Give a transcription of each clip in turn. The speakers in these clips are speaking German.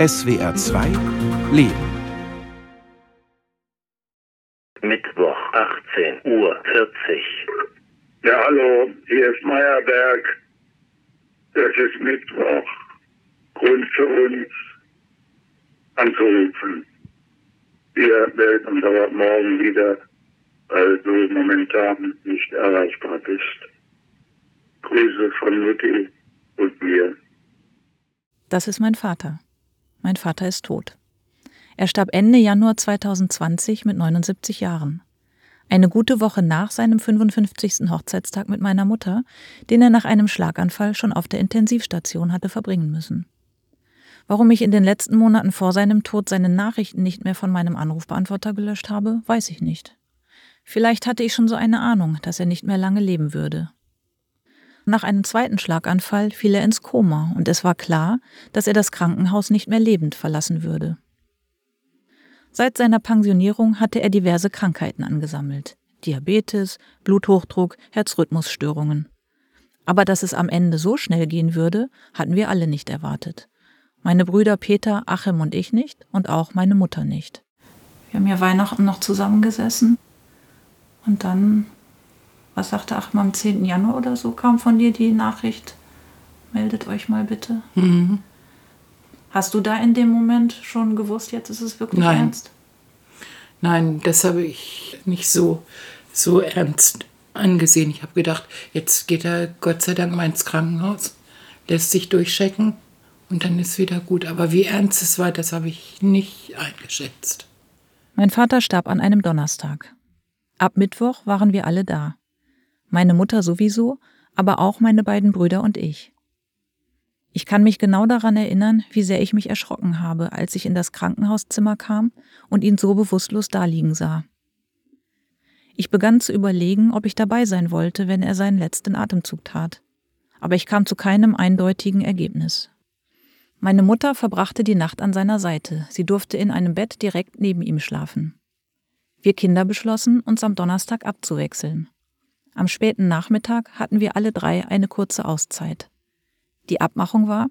SWR 2 Leben. Mittwoch, 18 Uhr 40. Ja, hallo, hier ist Meyerberg. Es ist Mittwoch. Grund für uns anzurufen. Wir melden uns aber morgen wieder, weil du momentan nicht erreichbar bist. Grüße von Mutti und mir. Das ist mein Vater. Mein Vater ist tot. Er starb Ende Januar 2020 mit 79 Jahren. Eine gute Woche nach seinem 55. Hochzeitstag mit meiner Mutter, den er nach einem Schlaganfall schon auf der Intensivstation hatte verbringen müssen. Warum ich in den letzten Monaten vor seinem Tod seine Nachrichten nicht mehr von meinem Anrufbeantworter gelöscht habe, weiß ich nicht. Vielleicht hatte ich schon so eine Ahnung, dass er nicht mehr lange leben würde. Nach einem zweiten Schlaganfall fiel er ins Koma und es war klar, dass er das Krankenhaus nicht mehr lebend verlassen würde. Seit seiner Pensionierung hatte er diverse Krankheiten angesammelt. Diabetes, Bluthochdruck, Herzrhythmusstörungen. Aber dass es am Ende so schnell gehen würde, hatten wir alle nicht erwartet. Meine Brüder Peter, Achim und ich nicht und auch meine Mutter nicht. Wir haben ja Weihnachten noch zusammengesessen und dann was sagte Achim, am 10. Januar oder so kam von dir die Nachricht, meldet euch mal bitte. Mhm. Hast du da in dem Moment schon gewusst, jetzt ist es wirklich Nein. ernst? Nein, das habe ich nicht so, so ernst angesehen. Ich habe gedacht, jetzt geht er Gott sei Dank mal ins Krankenhaus, lässt sich durchchecken und dann ist wieder gut. Aber wie ernst es war, das habe ich nicht eingeschätzt. Mein Vater starb an einem Donnerstag. Ab Mittwoch waren wir alle da meine Mutter sowieso, aber auch meine beiden Brüder und ich. Ich kann mich genau daran erinnern, wie sehr ich mich erschrocken habe, als ich in das Krankenhauszimmer kam und ihn so bewusstlos daliegen sah. Ich begann zu überlegen, ob ich dabei sein wollte, wenn er seinen letzten Atemzug tat. Aber ich kam zu keinem eindeutigen Ergebnis. Meine Mutter verbrachte die Nacht an seiner Seite. Sie durfte in einem Bett direkt neben ihm schlafen. Wir Kinder beschlossen, uns am Donnerstag abzuwechseln. Am späten Nachmittag hatten wir alle drei eine kurze Auszeit. Die Abmachung war,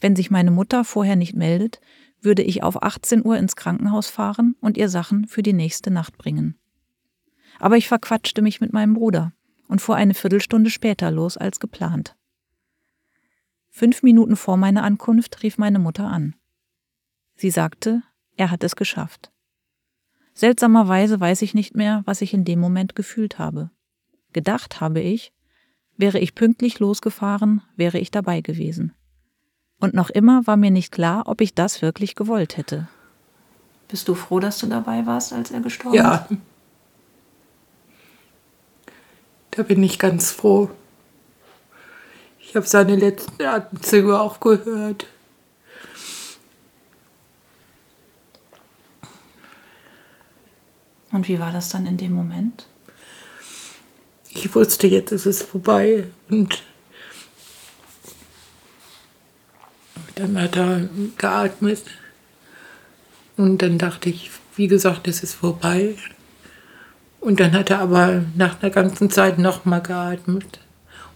wenn sich meine Mutter vorher nicht meldet, würde ich auf 18 Uhr ins Krankenhaus fahren und ihr Sachen für die nächste Nacht bringen. Aber ich verquatschte mich mit meinem Bruder und fuhr eine Viertelstunde später los als geplant. Fünf Minuten vor meiner Ankunft rief meine Mutter an. Sie sagte, er hat es geschafft. Seltsamerweise weiß ich nicht mehr, was ich in dem Moment gefühlt habe. Gedacht habe ich, wäre ich pünktlich losgefahren, wäre ich dabei gewesen. Und noch immer war mir nicht klar, ob ich das wirklich gewollt hätte. Bist du froh, dass du dabei warst, als er gestorben ist? Ja. Da bin ich ganz froh. Ich habe seine letzten Atemzüge auch gehört. Und wie war das dann in dem Moment? Ich wusste, jetzt ist es vorbei. Und dann hat er geatmet. Und dann dachte ich, wie gesagt, es ist vorbei. Und dann hat er aber nach einer ganzen Zeit nochmal geatmet.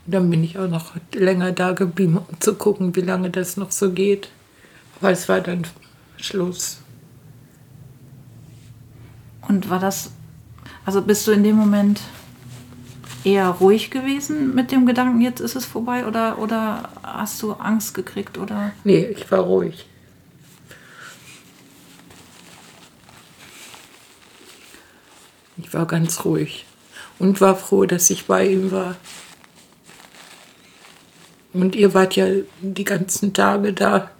Und dann bin ich auch noch länger da geblieben, um zu gucken, wie lange das noch so geht. Aber es war dann Schluss. Und war das, also bist du in dem Moment eher ruhig gewesen mit dem Gedanken, jetzt ist es vorbei? Oder, oder hast du Angst gekriegt? Oder? Nee, ich war ruhig. Ich war ganz ruhig und war froh, dass ich bei ihm war. Und ihr wart ja die ganzen Tage da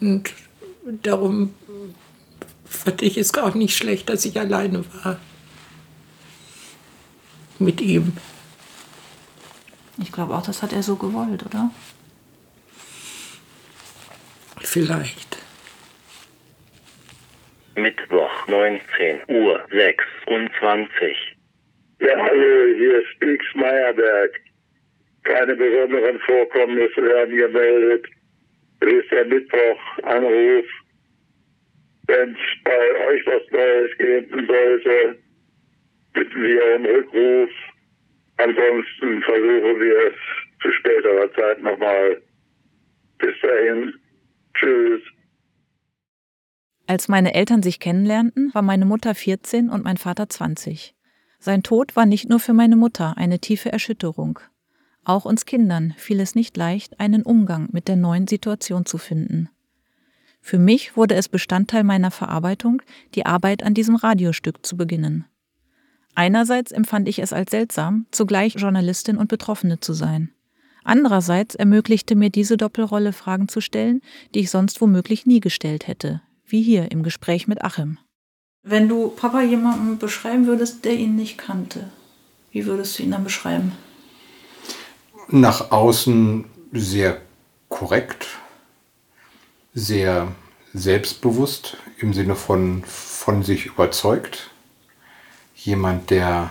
und darum fand ich es auch nicht schlecht, dass ich alleine war mit ihm. Ich glaube auch, das hat er so gewollt, oder? Vielleicht. Mittwoch, 19 Uhr 26. Ja, hallo, hier ist Bix Meyerberg. Keine besonderen Vorkommnisse werden gemeldet. Es ist der Mittwoch, Anruf. Wenn es bei euch was Neues geben sollte, bitten wir um Rückruf. Ansonsten versuchen wir es zu späterer Zeit nochmal. Bis dahin. Tschüss. Als meine Eltern sich kennenlernten, war meine Mutter 14 und mein Vater 20. Sein Tod war nicht nur für meine Mutter eine tiefe Erschütterung. Auch uns Kindern fiel es nicht leicht, einen Umgang mit der neuen Situation zu finden. Für mich wurde es Bestandteil meiner Verarbeitung, die Arbeit an diesem Radiostück zu beginnen. Einerseits empfand ich es als seltsam, zugleich Journalistin und Betroffene zu sein. Andererseits ermöglichte mir diese Doppelrolle Fragen zu stellen, die ich sonst womöglich nie gestellt hätte, wie hier im Gespräch mit Achim. Wenn du Papa jemanden beschreiben würdest, der ihn nicht kannte, wie würdest du ihn dann beschreiben? Nach außen sehr korrekt, sehr selbstbewusst im Sinne von von sich überzeugt. Jemand, der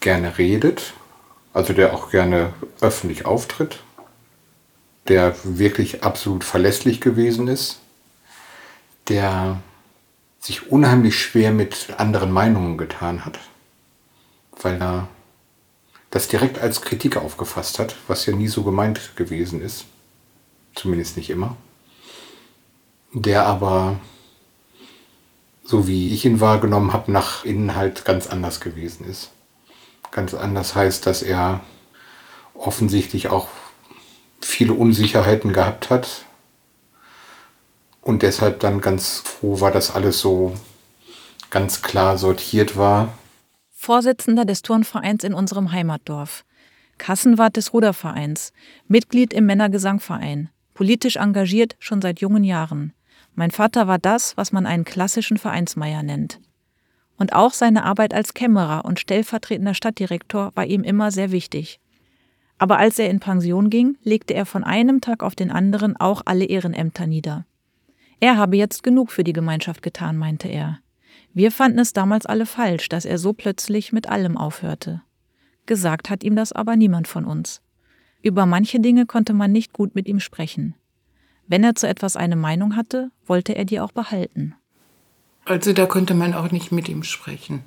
gerne redet, also der auch gerne öffentlich auftritt, der wirklich absolut verlässlich gewesen ist, der sich unheimlich schwer mit anderen Meinungen getan hat, weil er das direkt als Kritik aufgefasst hat, was ja nie so gemeint gewesen ist, zumindest nicht immer der aber, so wie ich ihn wahrgenommen habe, nach innen halt ganz anders gewesen ist. Ganz anders heißt, dass er offensichtlich auch viele Unsicherheiten gehabt hat und deshalb dann ganz froh war, dass alles so ganz klar sortiert war. Vorsitzender des Turnvereins in unserem Heimatdorf, Kassenwart des Rudervereins, Mitglied im Männergesangverein, politisch engagiert schon seit jungen Jahren. Mein Vater war das, was man einen klassischen Vereinsmeier nennt. Und auch seine Arbeit als Kämmerer und stellvertretender Stadtdirektor war ihm immer sehr wichtig. Aber als er in Pension ging, legte er von einem Tag auf den anderen auch alle Ehrenämter nieder. Er habe jetzt genug für die Gemeinschaft getan, meinte er. Wir fanden es damals alle falsch, dass er so plötzlich mit allem aufhörte. Gesagt hat ihm das aber niemand von uns. Über manche Dinge konnte man nicht gut mit ihm sprechen. Wenn er zu etwas eine Meinung hatte, wollte er die auch behalten. Also da konnte man auch nicht mit ihm sprechen.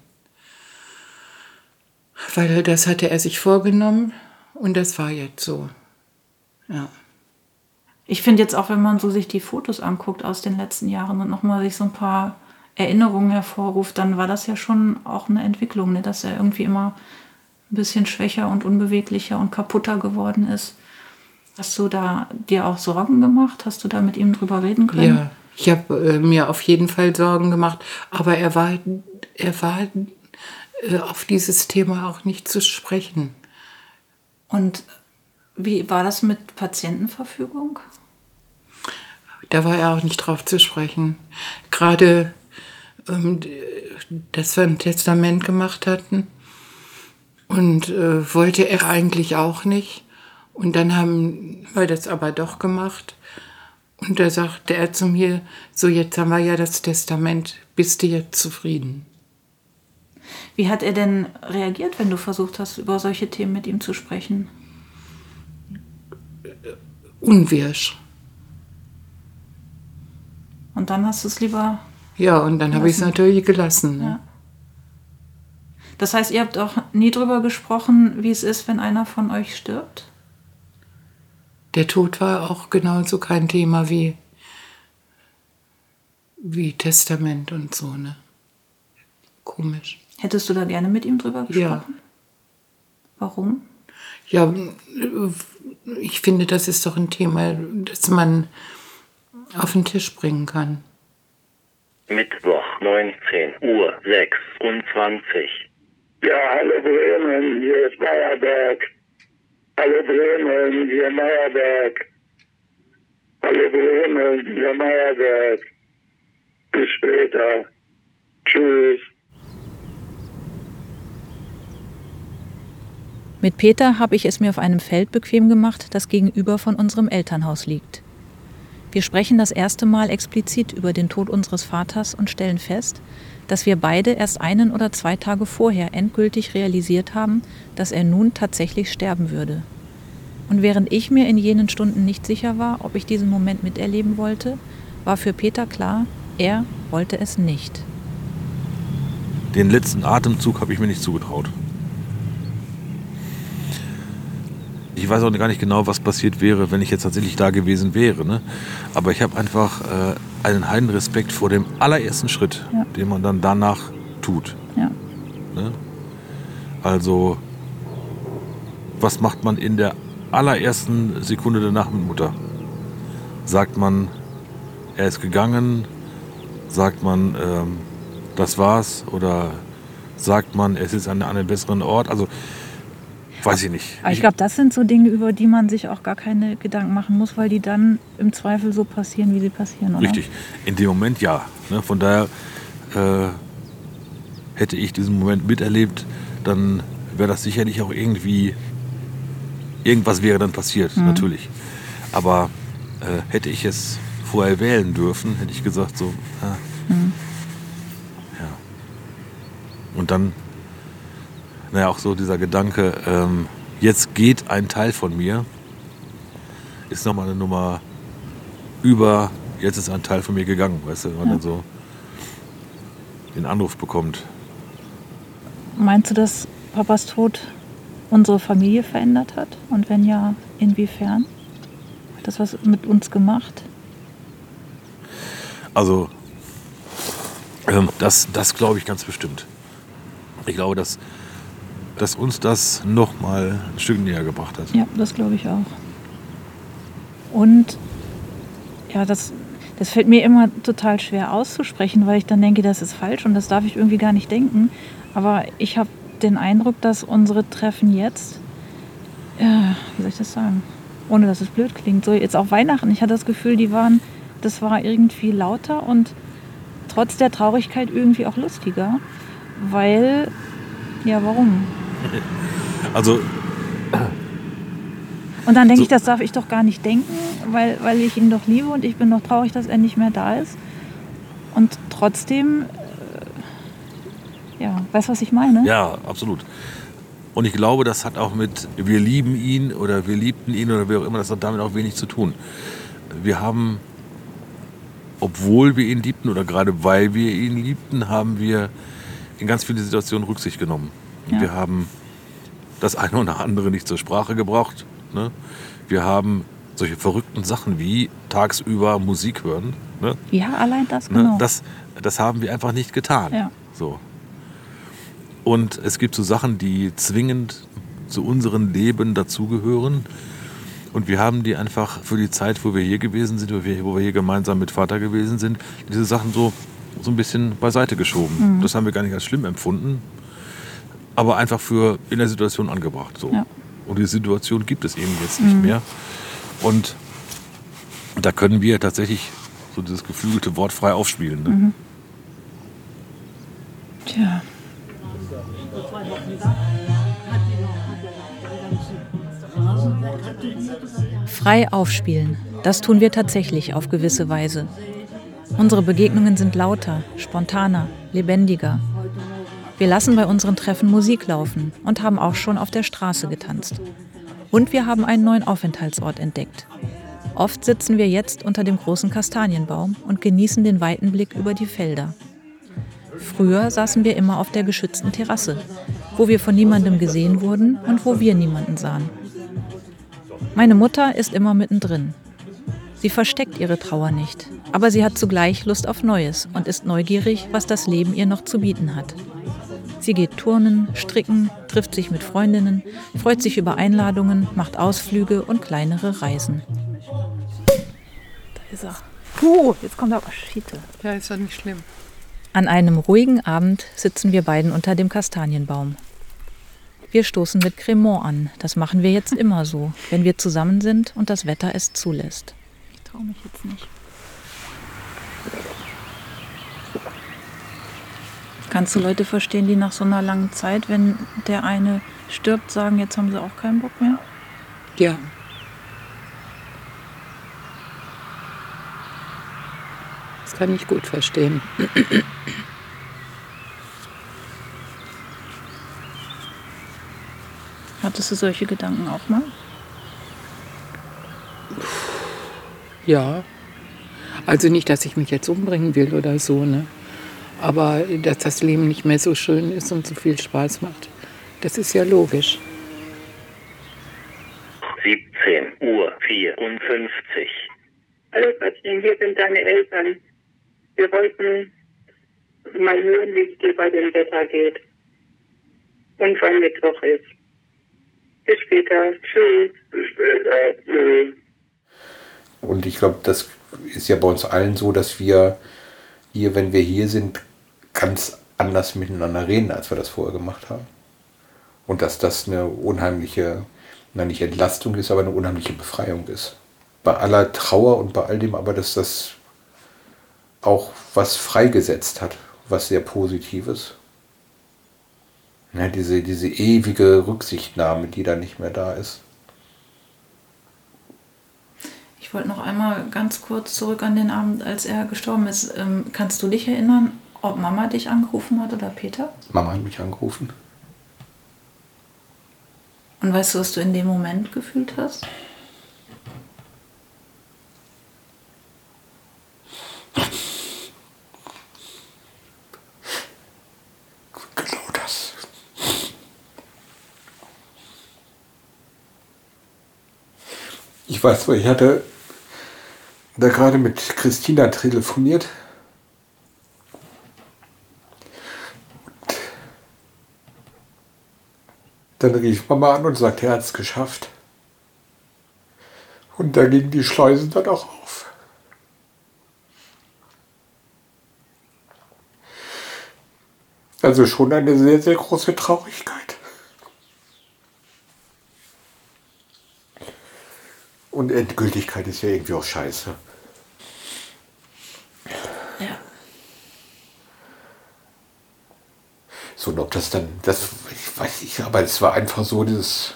Weil das hatte er sich vorgenommen und das war jetzt so. Ja. Ich finde jetzt auch, wenn man so sich die Fotos anguckt aus den letzten Jahren und nochmal sich so ein paar Erinnerungen hervorruft, dann war das ja schon auch eine Entwicklung, ne? dass er irgendwie immer ein bisschen schwächer und unbeweglicher und kaputter geworden ist. Hast du da dir auch Sorgen gemacht? Hast du da mit ihm drüber reden können? Ja, ich habe äh, mir auf jeden Fall Sorgen gemacht, aber er war, er war äh, auf dieses Thema auch nicht zu sprechen. Und wie war das mit Patientenverfügung? Da war er auch nicht drauf zu sprechen. Gerade, ähm, dass wir ein Testament gemacht hatten und äh, wollte er eigentlich auch nicht. Und dann haben wir das aber doch gemacht. Und da sagte er zu mir, so jetzt haben wir ja das Testament, bist du jetzt zufrieden? Wie hat er denn reagiert, wenn du versucht hast, über solche Themen mit ihm zu sprechen? Unwirsch. Und dann hast du es lieber. Ja, und dann habe ich es natürlich gelassen. Ne? Ja. Das heißt, ihr habt auch nie drüber gesprochen, wie es ist, wenn einer von euch stirbt? Der Tod war auch genauso kein Thema wie, wie Testament und so, ne? Komisch. Hättest du da gerne mit ihm drüber gesprochen? Ja. Warum? Ja, ich finde, das ist doch ein Thema, das man auf den Tisch bringen kann. Mittwoch, 19 Uhr 26. Ja, hallo Bremen, hier ist Bayerberg. Hallo Bremen, hier Meyerberg. Hallo Bremen, hier Meyerberg. Bis später. Tschüss. Mit Peter habe ich es mir auf einem Feld bequem gemacht, das gegenüber von unserem Elternhaus liegt. Wir sprechen das erste Mal explizit über den Tod unseres Vaters und stellen fest, dass wir beide erst einen oder zwei Tage vorher endgültig realisiert haben, dass er nun tatsächlich sterben würde. Und während ich mir in jenen Stunden nicht sicher war, ob ich diesen Moment miterleben wollte, war für Peter klar, er wollte es nicht. Den letzten Atemzug habe ich mir nicht zugetraut. Ich weiß auch gar nicht genau, was passiert wäre, wenn ich jetzt tatsächlich da gewesen wäre. Ne? Aber ich habe einfach äh, einen heiden Respekt vor dem allerersten Schritt, Ja. den man dann danach tut. Ja. Ne? Also, was macht man in der allerersten Sekunde danach mit Mutter? Sagt man, er ist gegangen? Sagt man, ähm, das war's? Oder sagt man, es ist an einem besseren Ort? Also, weiß ich nicht. Aber ich glaube, das sind so Dinge, über die man sich auch gar keine Gedanken machen muss, weil die dann im Zweifel so passieren, wie sie passieren, oder? Richtig. In dem Moment ja. Ne? Von daher äh, hätte ich diesen Moment miterlebt, dann wäre das sicherlich auch irgendwie, irgendwas wäre dann passiert, Mhm. natürlich. Aber äh, hätte ich es vorher wählen dürfen, hätte ich gesagt so, ah, Mhm. ja. Und dann, naja, auch so dieser Gedanke, ähm, jetzt geht ein Teil von mir, ist nochmal eine Nummer über, jetzt ist ein Teil von mir gegangen, weißt du, wenn man Ja. dann so den Anruf bekommt. Meinst du, dass Papas Tod unsere Familie verändert hat? Und wenn ja, inwiefern? Hat das was mit uns gemacht? Also, ähm, das, das glaube ich ganz bestimmt. Ich glaube, dass, dass uns das noch mal ein Stück näher gebracht hat. Ja, das glaube ich auch. Und ja, das, das fällt mir immer total schwer auszusprechen, weil ich dann denke, das ist falsch und das darf ich irgendwie gar nicht denken. Aber ich habe den Eindruck, dass unsere Treffen jetzt, ja, wie soll ich das sagen, ohne dass es blöd klingt, so jetzt auch Weihnachten, ich hatte das Gefühl, die waren, das war irgendwie lauter und trotz der Traurigkeit irgendwie auch lustiger, weil, ja, warum? Also, Und dann denke So- ich, das darf ich doch gar nicht denken, weil, weil ich ihn doch liebe und ich bin doch traurig, dass er nicht mehr da ist. Und trotzdem, äh, ja, weißt du, was ich meine? ja, absolut. Und ich glaube, das hat auch mit wir lieben ihn oder wir liebten ihn oder wie auch immer, das hat damit auch wenig zu tun. Wir haben, obwohl wir ihn liebten oder gerade weil wir ihn liebten, haben wir in ganz viele Situationen Rücksicht genommen. Ja. Wir haben das eine oder andere nicht zur Sprache gebracht. Ne? Wir haben solche verrückten Sachen wie tagsüber Musik hören. Ne? Ja, allein das, Ne? genau. Das, das haben wir einfach nicht getan. Ja. So. Und es gibt so Sachen, die zwingend zu unserem Leben dazugehören. Und wir haben die einfach für die Zeit, wo wir hier gewesen sind, wo wir, wo wir hier gemeinsam mit Vater gewesen sind, diese Sachen so, so ein bisschen beiseite geschoben. Mhm. Das haben wir gar nicht als schlimm empfunden, aber einfach für in der Situation angebracht. So. Ja. Und die Situation gibt es eben jetzt nicht mehr. Und da können wir tatsächlich so dieses geflügelte Wort frei aufspielen. Ne? Mhm. Tja. Frei aufspielen, das tun wir tatsächlich auf gewisse Weise. Unsere Begegnungen sind lauter, spontaner, lebendiger. Wir lassen bei unseren Treffen Musik laufen und haben auch schon auf der Straße getanzt. Und wir haben einen neuen Aufenthaltsort entdeckt. Oft sitzen wir jetzt unter dem großen Kastanienbaum und genießen den weiten Blick über die Felder. Früher saßen wir immer auf der geschützten Terrasse, wo wir von niemandem gesehen wurden und wo wir niemanden sahen. Meine Mutter ist immer mittendrin. Sie versteckt ihre Trauer nicht, aber sie hat zugleich Lust auf Neues und ist neugierig, was das Leben ihr noch zu bieten hat. Sie geht turnen, stricken, trifft sich mit Freundinnen, freut sich über Einladungen, macht Ausflüge und kleinere Reisen. Da ist er. Puh, jetzt kommt aber Schiete. Ja, ist doch nicht schlimm. An einem ruhigen Abend sitzen wir beiden unter dem Kastanienbaum. Wir stoßen mit Cremant an. Das machen wir jetzt immer so, wenn wir zusammen sind und das Wetter es zulässt. Ich traue mich jetzt nicht. Kannst du Leute verstehen, die nach so einer langen Zeit, wenn der eine stirbt, sagen, jetzt haben sie auch keinen Bock mehr? Ja. Das kann ich gut verstehen. Hattest du solche Gedanken auch mal? Ja. Also nicht, dass ich mich jetzt umbringen will oder so, ne? Aber dass das Leben nicht mehr so schön ist und so viel Spaß macht, das ist ja logisch. 54. Hallo Katrin, hier sind deine Eltern. Wir wollten mal hören, wie es dir bei dem Wetter geht. Und wann Mittwoch ist. Bis später. Tschüss. Bis später. Tschüss. Und ich glaube, das ist ja bei uns allen so, dass wir hier, wenn wir hier sind, ganz anders miteinander reden, als wir das vorher gemacht haben. Und dass das eine unheimliche, na nicht Entlastung ist, aber eine unheimliche Befreiung ist. Bei aller Trauer und bei all dem, aber dass das auch was freigesetzt hat, was sehr Positives. Ja, diese, diese ewige Rücksichtnahme, die da nicht mehr da ist. Ich wollte noch einmal ganz kurz zurück an den Abend, als er gestorben ist. Ähm, kannst du dich erinnern, ob Mama dich angerufen hat oder Peter? Mama hat mich angerufen. Und weißt du, was du in dem Moment gefühlt hast? Genau das. Ich weiß, ich hatte da gerade mit Christina telefoniert. Dann rief Mama an und sagte, er hat es geschafft. Und da gingen die Schleusen dann auch auf. Also schon eine sehr, sehr große Traurigkeit. Und Endgültigkeit ist ja irgendwie auch scheiße. Ja. So, und ob das dann, das, ich weiß nicht, aber es war einfach so dieses,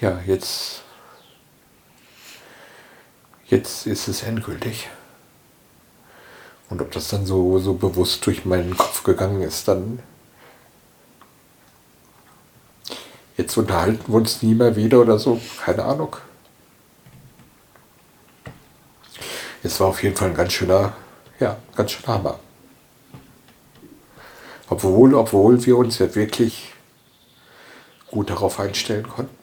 ja, jetzt, jetzt ist es endgültig. Und ob das dann so, so bewusst durch meinen Kopf gegangen ist, dann, jetzt unterhalten wir uns nie mehr wieder oder so, keine Ahnung. Es war auf jeden Fall ein ganz schöner, ja, ganz schöner Hammer. Obwohl, obwohl wir uns ja wirklich gut darauf einstellen konnten.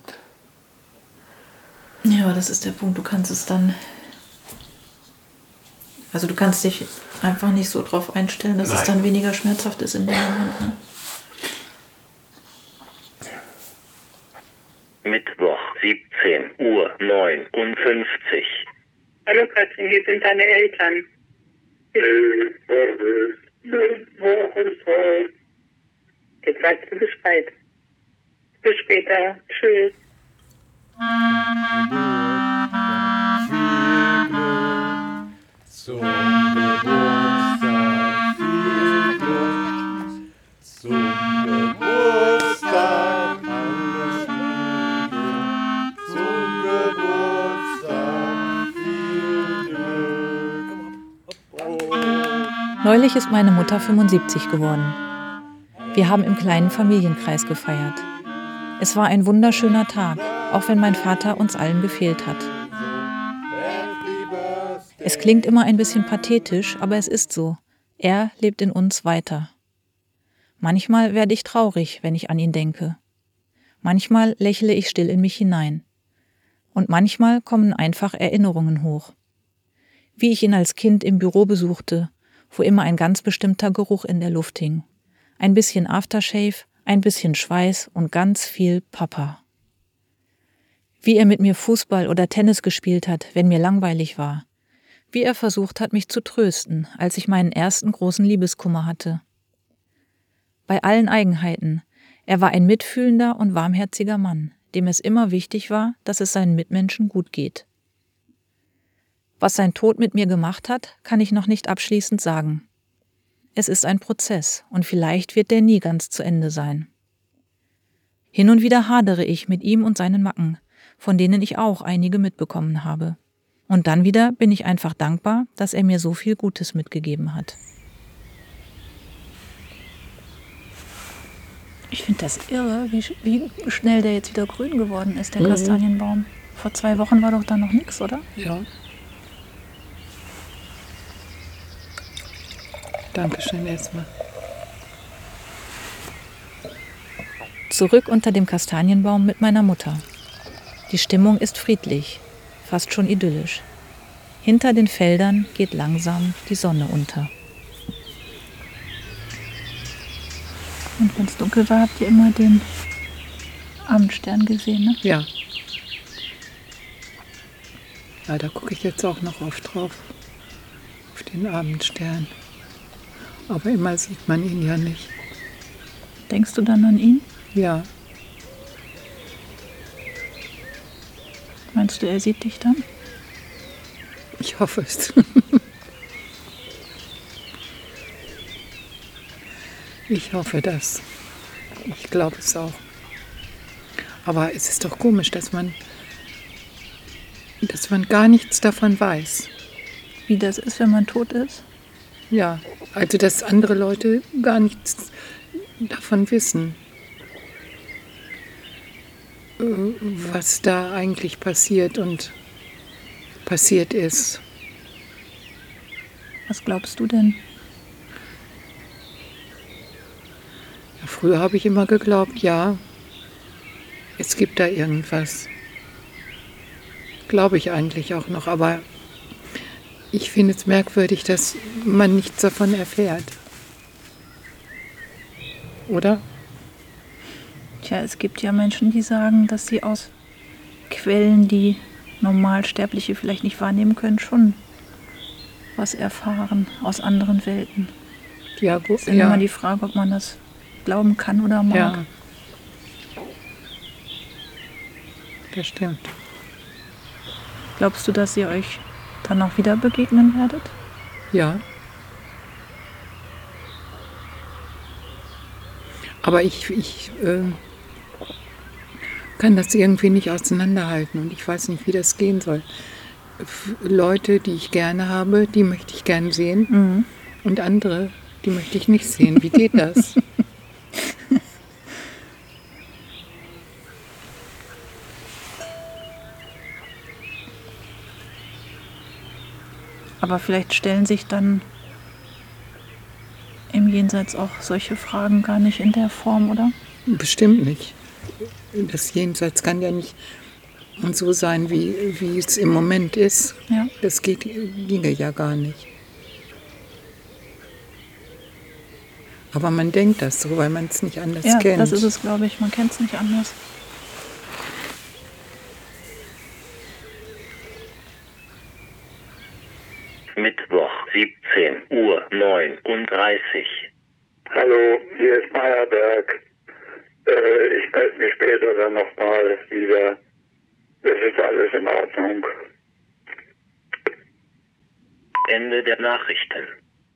Ja, aber das ist der Punkt. Du kannst es dann. Also du kannst dich einfach nicht so drauf einstellen, dass es Nein. dann weniger schmerzhaft ist in dem Moment. Ne? Mittwoch 17 Uhr 59. Hallo Katrin, hier sind deine Eltern. Jetzt weißt du Bescheid. Bis später. Tschüss. Neulich ist meine Mutter 75 geworden. Wir haben im kleinen Familienkreis gefeiert. Es war ein wunderschöner Tag, auch wenn mein Vater uns allen gefehlt hat. Es klingt immer ein bisschen pathetisch, aber es ist so. Er lebt in uns weiter. Manchmal werde ich traurig, wenn ich an ihn denke. Manchmal lächle ich still in mich hinein. Und manchmal kommen einfach Erinnerungen hoch. Wie ich ihn als Kind im Büro besuchte, wo immer ein ganz bestimmter Geruch in der Luft hing. Ein bisschen Aftershave, ein bisschen Schweiß und ganz viel Papa. Wie er mit mir Fußball oder Tennis gespielt hat, wenn mir langweilig war. Wie er versucht hat, mich zu trösten, als ich meinen ersten großen Liebeskummer hatte. Bei allen Eigenheiten, er war ein mitfühlender und warmherziger Mann, dem es immer wichtig war, dass es seinen Mitmenschen gut geht. Was sein Tod mit mir gemacht hat, kann ich noch nicht abschließend sagen. Es ist ein Prozess und vielleicht wird der nie ganz zu Ende sein. Hin und wieder hadere ich mit ihm und seinen Macken, von denen ich auch einige mitbekommen habe. Und dann wieder bin ich einfach dankbar, dass er mir so viel Gutes mitgegeben hat. Ich finde das irre, wie, wie schnell der jetzt wieder grün geworden ist, der Mhm. Kastanienbaum. Vor zwei Wochen war doch da noch nichts, oder? Ja. Dankeschön erstmal. Zurück unter dem Kastanienbaum mit meiner Mutter. Die Stimmung ist friedlich, fast schon idyllisch. Hinter den Feldern geht langsam die Sonne unter. Und wenn es dunkel war, habt ihr immer den Abendstern gesehen, ne? Ja. Ja, da gucke ich jetzt auch noch oft drauf. Auf den Abendstern. Aber immer sieht man ihn ja nicht. Denkst du dann an ihn? Ja, Meinst du, er sieht dich dann? ich hoffe es. ich hoffe das. Ich glaube es auch. Aber es ist doch komisch, dass man, dass man gar nichts davon weiß. Wie das ist, wenn man tot ist? Ja, also dass andere Leute gar nichts davon wissen, was da eigentlich passiert und passiert ist. Was glaubst du denn? Ja, früher habe ich immer geglaubt, ja, es gibt da irgendwas. Glaube ich eigentlich auch noch, aber ich finde es merkwürdig, dass man nichts davon erfährt. Oder? Tja, es gibt ja Menschen, die sagen, dass sie aus Quellen, die Normalsterbliche vielleicht nicht wahrnehmen können, schon was erfahren aus anderen Welten. Ja, gut. Es ist immer die Frage, ob man das glauben kann oder mag. ja. Das stimmt. Glaubst du, dass ihr euch dann auch wieder begegnen werdet? Ja. Aber ich, ich äh, kann das irgendwie nicht auseinanderhalten und ich weiß nicht, wie das gehen soll. Leute, die ich gerne habe, die möchte ich gern sehen und andere, die möchte ich nicht sehen. Wie geht das? Aber vielleicht stellen sich dann im Jenseits auch solche Fragen gar nicht in der Form, oder? Bestimmt nicht. Das Jenseits kann ja nicht so sein, wie, wie es im Moment ist. Ja. Das geht, ginge ja gar nicht. Aber man denkt das so, weil man es nicht anders Ja, kennt. das ist es, glaube ich. Man kennt es nicht anders. Mittwoch, 17 Uhr 39. Hallo, hier ist Meyerberg. Äh, ich melde mich später dann nochmal wieder. Es ist alles in Ordnung. Ende der Nachrichten.